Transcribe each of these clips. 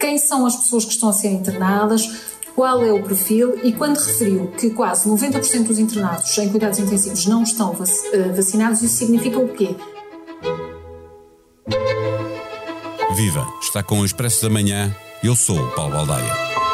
quem são as pessoas que estão a ser internadas, qual é o perfil e quando referiu que quase 90% dos internados em cuidados intensivos não estão eh, vacinados, isso significa o quê? Viva! Está com o Expresso da Manhã. Eu sou o Paulo Baldaia.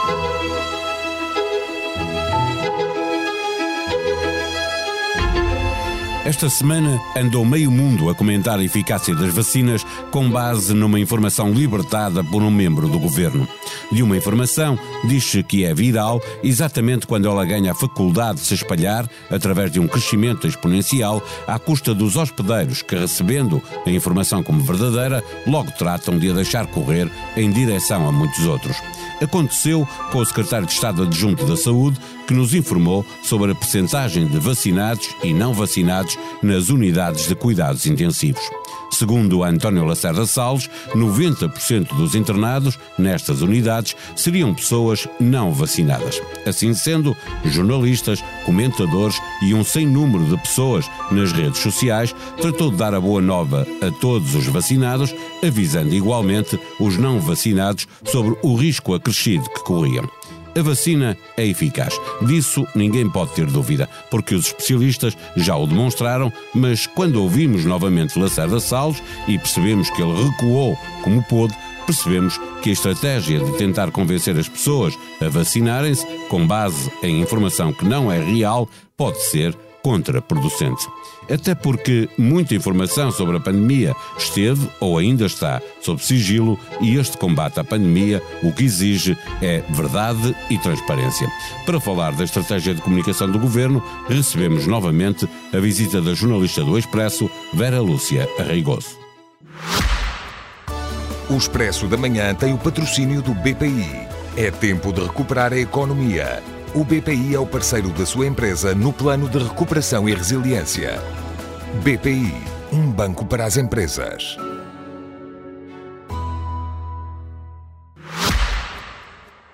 Esta semana andou meio mundo a comentar a eficácia das vacinas com base numa informação libertada por um membro do governo. De uma informação, diz-se que é viral exatamente quando ela ganha a faculdade de se espalhar através de um crescimento exponencial à custa dos hospedeiros que, recebendo a informação como verdadeira, logo tratam de a deixar correr em direção a muitos outros. Aconteceu com o secretário de Estado adjunto da Saúde, que nos informou sobre a percentagem de vacinados e não vacinados nas unidades de cuidados intensivos. Segundo António Lacerda Salles, 90% dos internados nestas unidades seriam pessoas não vacinadas. Assim sendo, jornalistas, comentadores e um sem número de pessoas nas redes sociais tratou de dar a boa nova a todos os vacinados, avisando igualmente os não vacinados sobre o risco acrescido que corriam. A vacina é eficaz. Disso ninguém pode ter dúvida, porque os especialistas já o demonstraram, mas quando ouvimos novamente Lacerda Salles e percebemos que ele recuou como pôde, percebemos que a estratégia de tentar convencer as pessoas a vacinarem-se com base em informação que não é real pode ser contraproducente. Até porque muita informação sobre a pandemia esteve ou ainda está sob sigilo e este combate à pandemia o que exige é verdade e transparência. Para falar da estratégia de comunicação do governo, recebemos novamente a visita da jornalista do Expresso, Vera Lúcia Arreigoso. O Expresso da Manhã tem o patrocínio do BPI. É tempo de recuperar a economia. O BPI é o parceiro da sua empresa no plano de recuperação e resiliência. BPI, um banco para as empresas.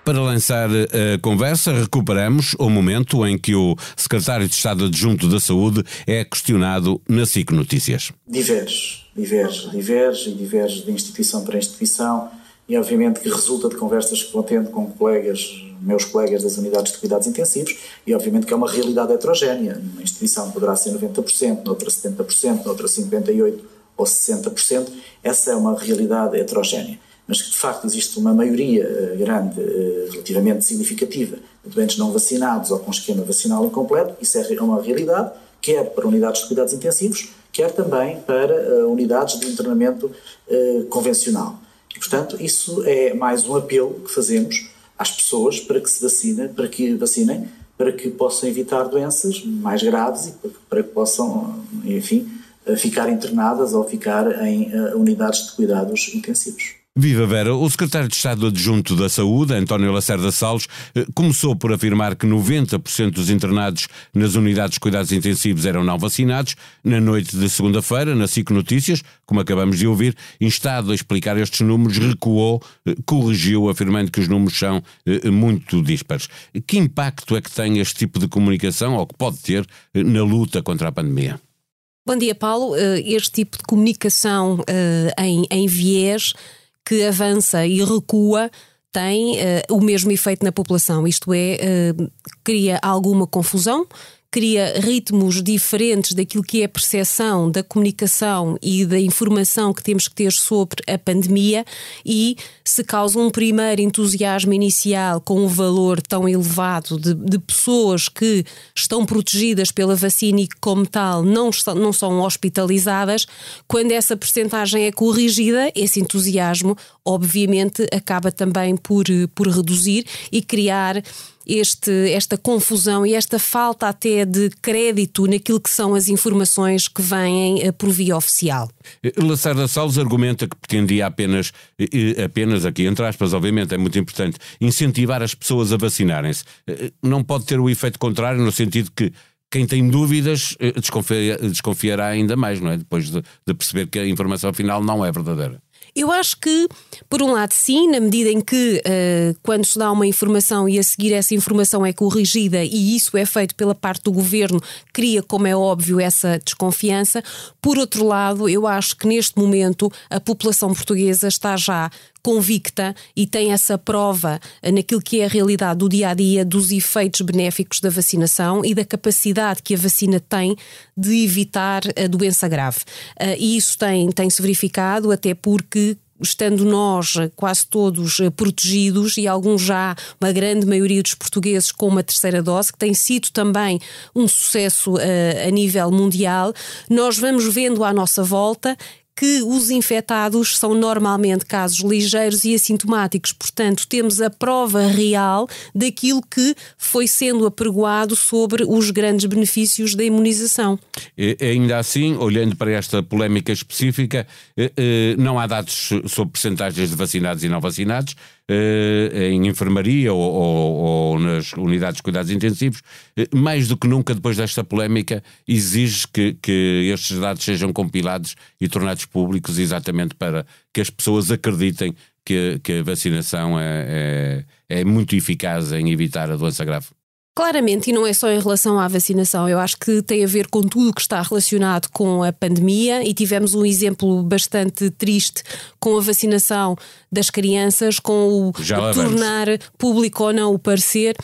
Para lançar a conversa, recuperamos o momento em que o secretário de Estado Adjunto da Saúde é questionado na SIC Notícias. Diverge, diverge, diverge e diverge de instituição para instituição e obviamente que resulta de conversas que vou tendo com colegas meus colegas das unidades de cuidados intensivos, e obviamente que é uma realidade heterogénea. Uma instituição poderá ser 90%, noutra 70%, noutra 58% ou 60%. Essa é uma realidade heterogénea. Mas que de facto existe uma maioria uh, grande, uh, relativamente significativa, de doentes não vacinados ou com esquema vacinal incompleto, isso é uma realidade, quer para unidades de cuidados intensivos, quer também para uh, unidades de internamento convencional. E, portanto, isso é mais um apelo que fazemos às pessoas para que se vacinem, para que vacinem, para que possam evitar doenças mais graves e para que possam, enfim, ficar internadas ou ficar em eh, unidades de cuidados intensivos. Viva Vera, o secretário de Estado adjunto da Saúde, António Lacerda Salles, eh, começou por afirmar que 90% dos internados nas unidades de cuidados intensivos eram não vacinados. Na noite de segunda-feira, na SIC Notícias, como acabamos de ouvir, instado a explicar estes números, recuou, eh, corrigiu, afirmando que os números são eh, muito dispares. Que impacto é que tem este tipo de comunicação, ou que pode ter, na luta contra a pandemia? Bom dia, Paulo. Este tipo de comunicação em, em viés que avança e recua tem uh, o mesmo efeito na população, isto é, uh, cria alguma confusão, cria ritmos diferentes daquilo que é a percepção da comunicação e da informação que temos que ter sobre a pandemia e se causa um primeiro entusiasmo inicial com um valor tão elevado de, de pessoas que estão protegidas pela vacina e que, como tal, não, não são hospitalizadas, quando essa percentagem é corrigida, esse entusiasmo, obviamente, acaba também por, por reduzir e criar este, esta confusão e esta falta até de crédito naquilo que são as informações que vêm eh, por via oficial. Lacerda Salles argumenta que pretendia apenas, apenas aqui entre aspas, obviamente é muito importante, incentivar as pessoas a vacinarem-se. Eh, não pode ter o efeito contrário no sentido que quem tem dúvidas eh, desconfia, desconfiará ainda mais, não é? Depois de, de perceber que a informação final não é verdadeira. Eu acho que, por um lado, sim, na medida em que uh, quando se dá uma informação e a seguir essa informação é corrigida e isso é feito pela parte do governo, cria, como é óbvio, essa desconfiança. Por outro lado, eu acho que neste momento a população portuguesa está já convicta e tem essa prova naquilo que é a realidade do dia a dia dos efeitos benéficos da vacinação e da capacidade que a vacina tem de evitar a doença grave. Uh, e isso tem, tem-se verificado, até porque estando nós quase todos eh, protegidos e alguns já, uma grande maioria dos portugueses com uma terceira dose, que tem sido também um sucesso uh, a nível mundial, nós vamos vendo à nossa volta que os infectados são normalmente casos ligeiros e assintomáticos. Portanto, temos a prova real daquilo que foi sendo apregoado sobre os grandes benefícios da imunização. E, ainda assim, olhando para esta polémica específica, eh, eh, não há dados sobre percentagens de vacinados e não vacinados. Eh, em enfermaria ou, ou, ou, nas unidades de cuidados intensivos, eh, mais do que nunca depois desta polémica, exige que, que estes dados sejam compilados e tornados públicos exatamente para que as pessoas acreditem que, que a vacinação é, é, é muito eficaz em evitar a doença grave. Claramente, e não é só em relação à vacinação, eu acho que tem a ver com tudo o que está relacionado com a pandemia e tivemos um exemplo bastante triste com a vacinação das crianças, com o, o tornar público ou não o parecer.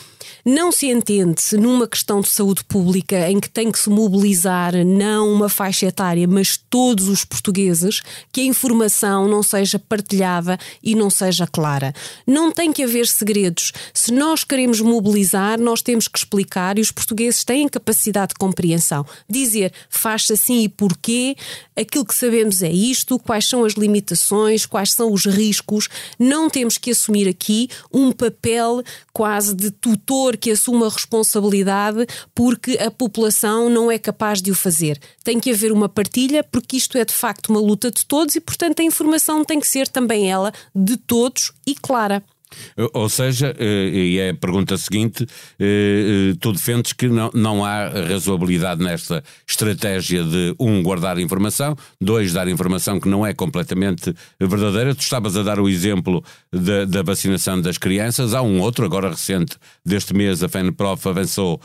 Não se entende se numa questão de saúde pública em que tem que se mobilizar não uma faixa etária, mas todos os portugueses, que a informação não seja partilhada e não seja clara. Não tem que haver segredos. Se nós queremos mobilizar, nós temos que explicar e os portugueses têm capacidade de compreensão. Dizer faz-se assim e porquê, aquilo que sabemos é isto, quais são as limitações, quais são os riscos. Não temos que assumir aqui um papel quase de tutor que assuma a responsabilidade porque a população não é capaz de o fazer. Tem que haver uma partilha, porque isto é de facto uma luta de todos e, portanto, a informação tem que ser também ela de todos e clara. Ou seja, eh, e é a pergunta seguinte, eh, eh, tu defendes que não, não há razoabilidade nesta estratégia de, um, guardar informação, dois, dar informação que não é completamente verdadeira. Tu estavas a dar o exemplo da, da vacinação das crianças, há um outro, agora recente, deste mês, a FENPROF avançou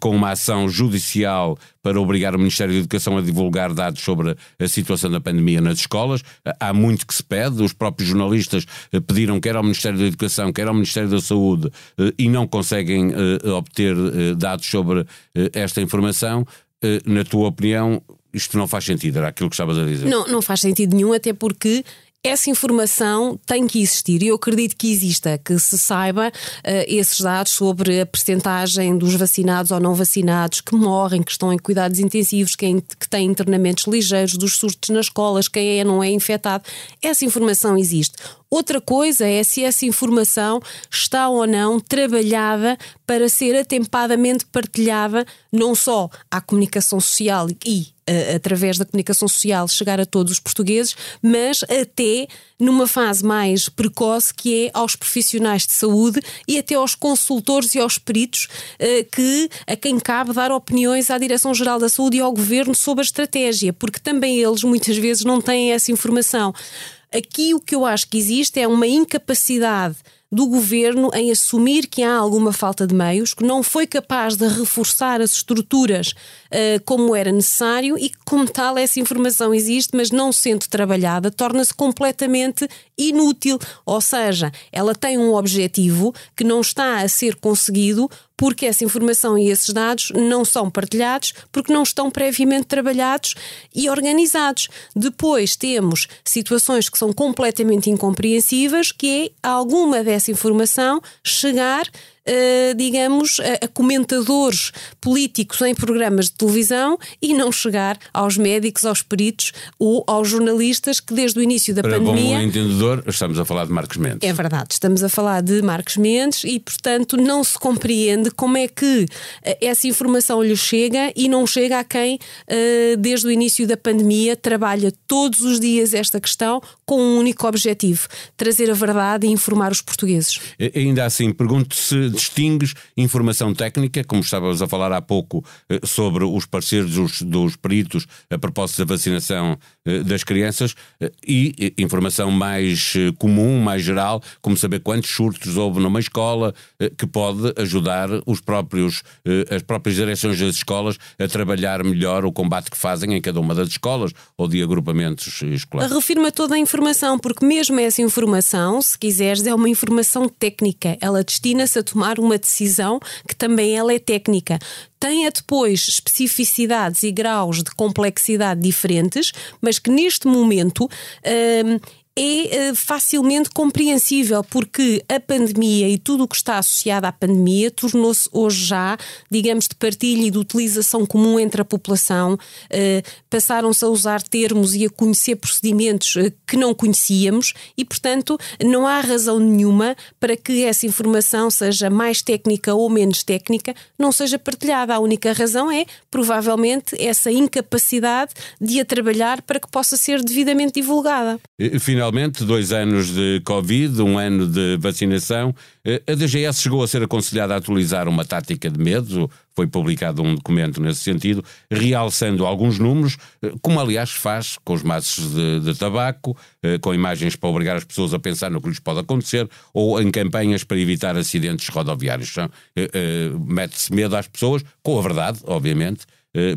com uma ação judicial para obrigar o Ministério da Educação a divulgar dados sobre a situação da pandemia nas escolas. Há muito que se pede, os próprios jornalistas pediram quer ao Ministério da Educação quer ao Ministério da Saúde, eh, e não conseguem eh, obter eh, dados sobre esta informação, na tua opinião, isto não faz sentido, era aquilo que estavas a dizer. Não, não faz sentido nenhum, até porque essa informação tem que existir e eu acredito que exista, que se saiba uh, esses dados sobre a percentagem dos vacinados ou não vacinados que morrem, que estão em cuidados intensivos, quem, que têm internamentos ligeiros, dos surtos nas escolas, quem é não é infectado. Essa informação existe. Outra coisa é se essa informação está ou não trabalhada para ser atempadamente partilhada, não só à comunicação social e uh, através da comunicação social chegar a todos os portugueses, mas até numa fase mais precoce que é aos profissionais de saúde e até aos consultores e aos peritos uh, que a quem cabe dar opiniões à Direção-Geral da Saúde e ao Governo sobre a estratégia, porque também eles muitas vezes não têm essa informação. Aqui o que eu acho que existe é uma incapacidade do governo em assumir que há alguma falta de meios, que não foi capaz de reforçar as estruturas uh, como era necessário e que, como tal, essa informação existe, mas não sendo trabalhada, torna-se completamente inútil. Ou seja, ela tem um objetivo que não está a ser conseguido porque essa informação e esses dados não são partilhados, porque não estão previamente trabalhados e organizados. Depois temos situações que são completamente incompreensíveis, que é alguma dessa informação chegar digamos, a, comentadores políticos em programas de televisão e não chegar aos médicos, aos peritos ou aos jornalistas que desde o início da Para pandemia. Bom entendedor, estamos a falar de Marcos Mendes. É verdade, estamos a falar de Marcos Mendes e, portanto, não se compreende como é que uh, essa informação lhe chega e não chega a quem, uh, desde o início da pandemia, trabalha todos os dias esta questão com um único objetivo: trazer a verdade e informar os portugueses. Ainda assim, pergunto se distingues informação técnica, como estávamos a falar há pouco eh, sobre os pareceres dos, dos peritos a propósito da vacinação eh, das crianças, eh, e informação mais comum, mais geral, como saber quantos surtos houve numa escola, que pode ajudar os próprios, as próprias direções das escolas a trabalhar melhor o combate que fazem em cada uma das escolas ou de agrupamentos escolares. Refirma toda a informação, porque mesmo essa informação, se quiseres, é uma informação técnica. Ela destina-se a tomar uma decisão que também ela é técnica. Tenha depois especificidades e graus de complexidade diferentes, mas que neste momento hum, é uh, facilmente compreensível, porque a pandemia e tudo o que está associado à pandemia tornou-se hoje já, digamos, de partilha e de utilização comum entre a população. Uh, Passaram-se a usar termos e a conhecer procedimentos uh, que não conhecíamos e, portanto, não há razão nenhuma para que essa informação, seja mais técnica ou menos técnica, não seja partilhada. A única razão é, provavelmente, essa incapacidade de a trabalhar para que possa ser devidamente divulgada. Final Finalmente, dois anos de Covid, um ano de vacinação. Eh, a DGS chegou a ser aconselhada a atualizar uma tática de medo. Foi publicado um documento nesse sentido, realçando alguns números, eh, como aliás faz com os maços de, de tabaco, eh, com imagens para obrigar as pessoas a pensar no que lhes pode acontecer, ou em campanhas para evitar acidentes rodoviários. Mete-se medo às pessoas, com a verdade, obviamente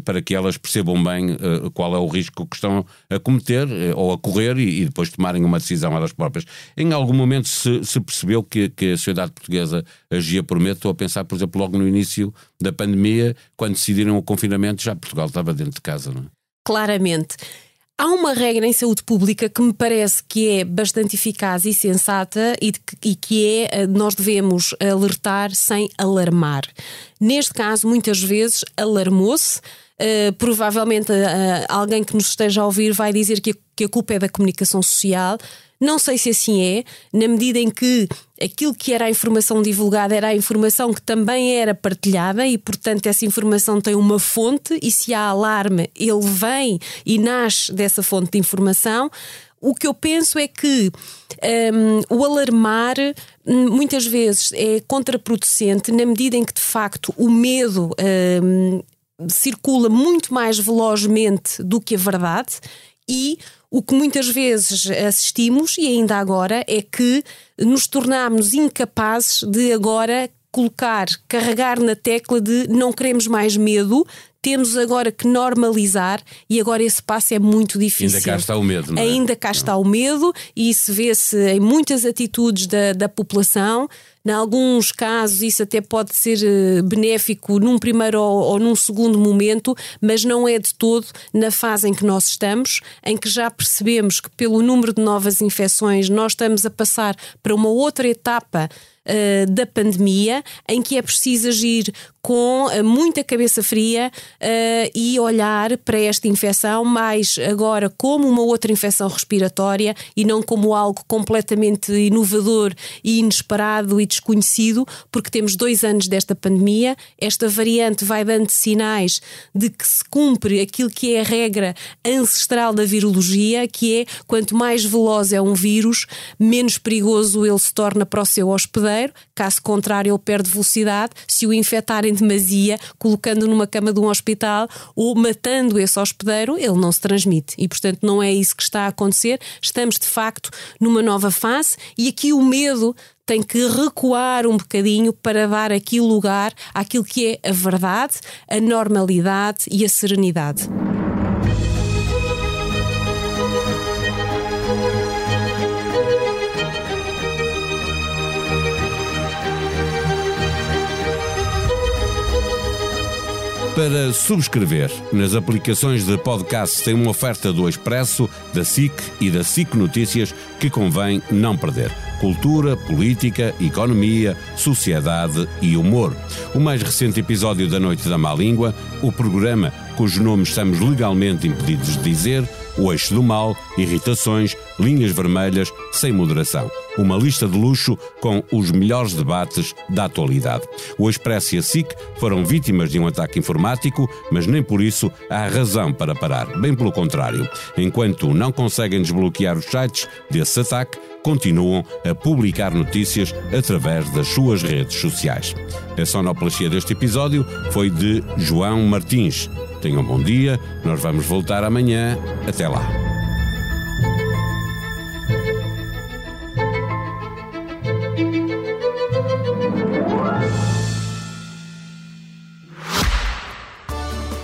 para que elas percebam bem eh, qual é o risco que estão a cometer eh, ou a correr e, depois tomarem uma decisão elas próprias. Em algum momento se, se percebeu que, que, a sociedade portuguesa agia por medo. Estou a pensar, por exemplo, logo no início da pandemia, quando decidiram o confinamento, já Portugal estava dentro de casa, não é? Claramente. Há uma regra em saúde pública que me parece que é bastante eficaz e sensata e, que, e que é nós devemos alertar sem alarmar. Neste caso, muitas vezes alarmou-se. Uh, provavelmente uh, alguém que nos esteja a ouvir vai dizer que a, que a culpa é da comunicação social. Não sei se assim é, na medida em que aquilo que era a informação divulgada era a informação que também era partilhada e, portanto, essa informação tem uma fonte e se há alarme, ele vem e nasce dessa fonte de informação. O que eu penso é que um, o alarmar hum, muitas vezes é contraproducente na medida em que, de facto, o medo um, circula muito mais velozmente do que a verdade e o que muitas vezes assistimos, e ainda agora, é que nos tornamos incapazes de agora colocar, carregar na tecla de não queremos mais medo, temos agora que normalizar e agora esse passo é muito difícil. Ainda cá está o medo, não é? Ainda cá está o medo e isso vê-se em muitas atitudes da, da população. Em alguns casos, isso até pode ser eh, benéfico num primeiro ou, ou, num segundo momento, mas não é de todo na fase em que nós estamos, em que já percebemos que, pelo número de novas infecções, nós estamos a passar para uma outra etapa uh, da pandemia, em que é preciso agir com uh, muita cabeça fria uh, e olhar para esta infecção mais agora como uma outra infecção respiratória e não como algo completamente inovador e inesperado e desconhecido, porque temos dois anos desta pandemia, esta variante vai dando sinais de que se cumpre aquilo que é a regra ancestral da virologia, que é quanto mais veloz é um vírus, menos perigoso ele se torna para o seu hospedeiro caso contrário, ele perde velocidade. Se o infectar em demasia, colocando numa cama de um hospital ou matando esse hospedeiro, ele não se transmite. E, portanto, não é isso que está a acontecer. Estamos, de facto, numa nova fase e aqui o medo tem que recuar um bocadinho para dar aqui lugar àquilo que é a verdade, a normalidade e a serenidade. Para subscrever nas aplicações de podcast tem uma oferta do Expresso, da SIC e da SIC Notícias que convém não perder. Cultura, política, economia, sociedade e humor. O mais recente episódio da Noite da Má Língua, o programa cujo nome estamos legalmente impedidos de dizer, o eixo do mal, irritações, linhas vermelhas, sem moderação uma lista de luxo com os melhores debates da atualidade. O Expresso e a SIC foram vítimas de um ataque informático, mas nem por isso há razão para parar. Bem pelo contrário. Enquanto não conseguem desbloquear os sites desse ataque, continuam a publicar notícias através das suas redes sociais. A sonoplastia deste episódio foi de João Martins. Tenham um bom dia, nós vamos voltar amanhã. Até lá.